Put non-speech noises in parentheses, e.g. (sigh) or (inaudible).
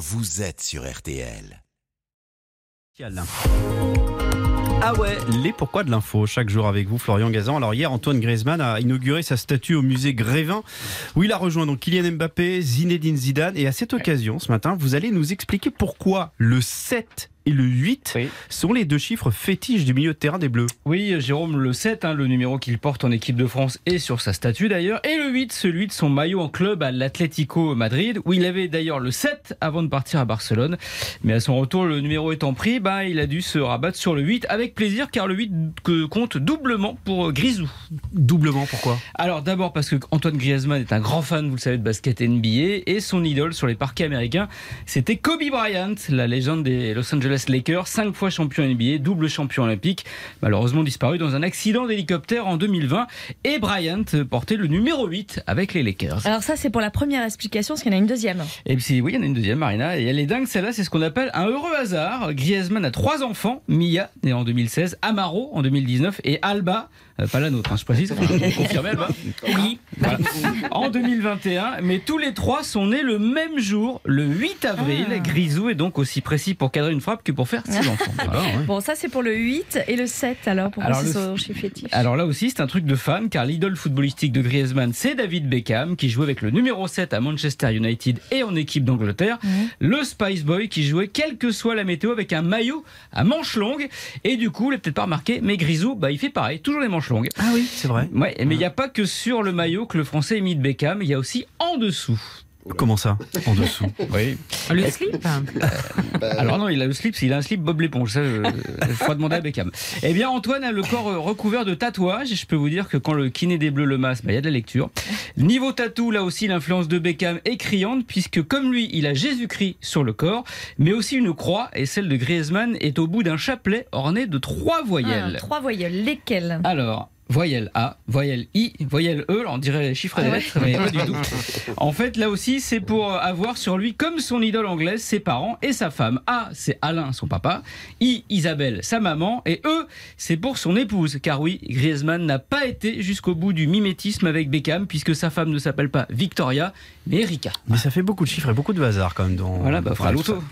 vous êtes sur RTL. Ah ouais, les pourquoi de l'info, chaque jour avec vous, Florian Gazan. Alors hier, Antoine Griezmann a inauguré sa statue au musée Grévin, où il a rejoint donc Kylian Mbappé, Zinedine Zidane. Et à cette occasion, ce matin, vous allez nous expliquer pourquoi le 7 et le 8 Oui. sont les deux chiffres fétiches du milieu de terrain des Bleus. Oui, Jérôme, le 7, hein, le numéro qu'il porte en équipe de France et sur sa statue d'ailleurs, et le 8, celui de son maillot en club à l'Atlético Madrid, où il avait d'ailleurs le 7 avant de partir à Barcelone. Mais à son retour, le numéro étant pris, bah, il a dû se rabattre sur le 8 avec plaisir, car le 8 que compte doublement pour euh, Grisou. Doublement, pourquoi? Alors d'abord parce que Antoine Griezmann est un grand fan, vous le savez, de basket NBA, et son idole sur les parquets américains, c'était Kobe Bryant, la légende des Los Angeles Lakers, cinq fois champion NBA, double champion olympique, malheureusement disparu dans un accident d'hélicoptère en 2020. Et Bryant portait le numéro 8 avec les Lakers. Alors ça, c'est pour la première explication, parce qu'il y en a une deuxième. Et puis oui, il y en a une deuxième, Marina, et elle est dingue, celle-là, c'est ce qu'on appelle un heureux hasard. Griezmann a trois enfants, Mia, née en 2016, Amaro en 2019, et Alba, euh, pas la nôtre, hein, je précise, (laughs) confirmé Alba Oui. En 2021, mais tous les trois sont nés le même jour, le 8 avril. Ah. Grisou est donc aussi précis pour cadrer une frappe que pour faire ses (laughs) enfants. Ouais. Bon, ça, c'est pour le 8 et le 7, alors, pourquoi Alors, le- son chiffre fétiche Alors là aussi, c'est un truc de fan, car l'idole footballistique de Griezmann, c'est David Beckham, qui jouait avec le numéro 7 à Manchester United et en équipe d'Angleterre. Le Spice Boy, qui jouait, quelle que soit la météo, avec un maillot à manches longues. Et du coup, vous l'avez peut-être pas remarqué, mais Grisou, bah, il fait pareil, toujours les manches longues. Ah oui, c'est vrai. Ouais, mais il n'y a pas que sur le maillot que le français imite Beckham, il y a aussi en dessous. Comment ça En dessous (laughs) Oui. Le slip Alors non, il a le slip, il a un slip Bob l'éponge. Ça, il faudra demander à Beckham. Eh bien, Antoine a le corps euh, recouvert de tatouages. Et je peux vous dire que quand le kiné des Bleus le masse, bah, il y a de la lecture. Niveau tatou, là aussi, l'influence de Beckham est criante, puisque comme lui, il a Jésus-Christ sur le corps, mais aussi une croix. Et celle de Griezmann est au bout d'un chapelet orné de trois voyelles. Ah, Trois voyelles, lesquelles? Alors, voyelle A, voyelle I, voyelle E, on dirait chiffre des Ah ouais. lettres, mais pas du tout. (laughs) En fait, là aussi, c'est pour avoir sur lui, comme son idole anglaise, ses parents et sa femme. A, c'est Alain, son papa. I, Isabelle, sa maman. Et E, c'est pour son épouse. Car oui, Griezmann n'a pas été jusqu'au bout du mimétisme avec Beckham, puisque sa femme ne s'appelle pas Victoria, mais Erika. Mais ça fait beaucoup de chiffres et beaucoup de hasard quand même dans. Voilà, bah, fera l'auto.